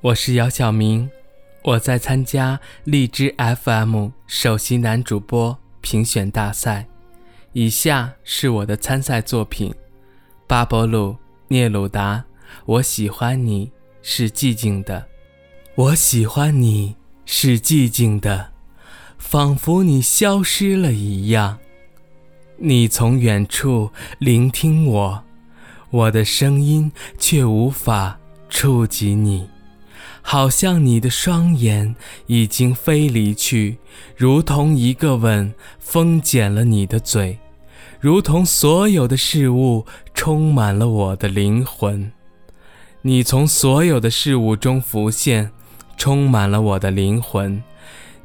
我是姚晓明，我在参加荔枝 FM 首席男主播评选大赛。以下是我的参赛作品：巴勃鲁·聂鲁达。我喜欢你是寂静的，我喜欢你是寂静的，仿佛你消失了一样。你从远处聆听我，我的声音却无法触及你。好像你的双眼已经飞离去，如同一个吻封紧了你的嘴，如同所有的事物充满了我的灵魂。你从所有的事物中浮现，充满了我的灵魂。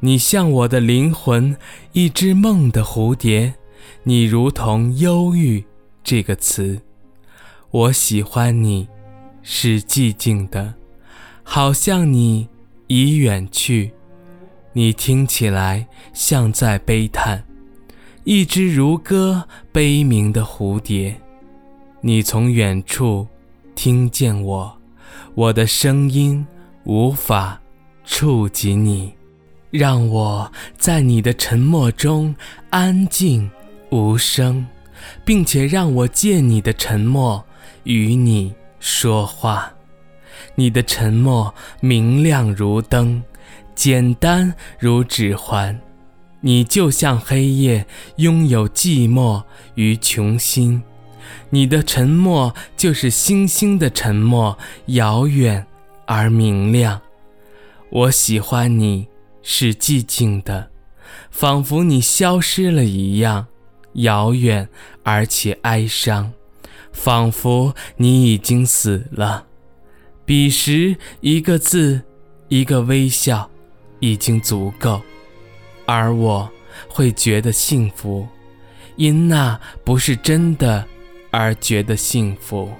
你像我的灵魂，一只梦的蝴蝶。你如同忧郁这个词。我喜欢你，是寂静的。好像你已远去，你听起来像在悲叹，一只如歌悲鸣的蝴蝶。你从远处听见我，我的声音无法触及你，让我在你的沉默中安静无声，并且让我借你的沉默与你说话。你的沉默明亮如灯，简单如指环。你就像黑夜，拥有寂寞与穷心。你的沉默就是星星的沉默，遥远而明亮。我喜欢你是寂静的，仿佛你消失了一样，遥远而且哀伤，仿佛你已经死了。彼时，一个字，一个微笑，已经足够，而我会觉得幸福，因那不是真的而觉得幸福。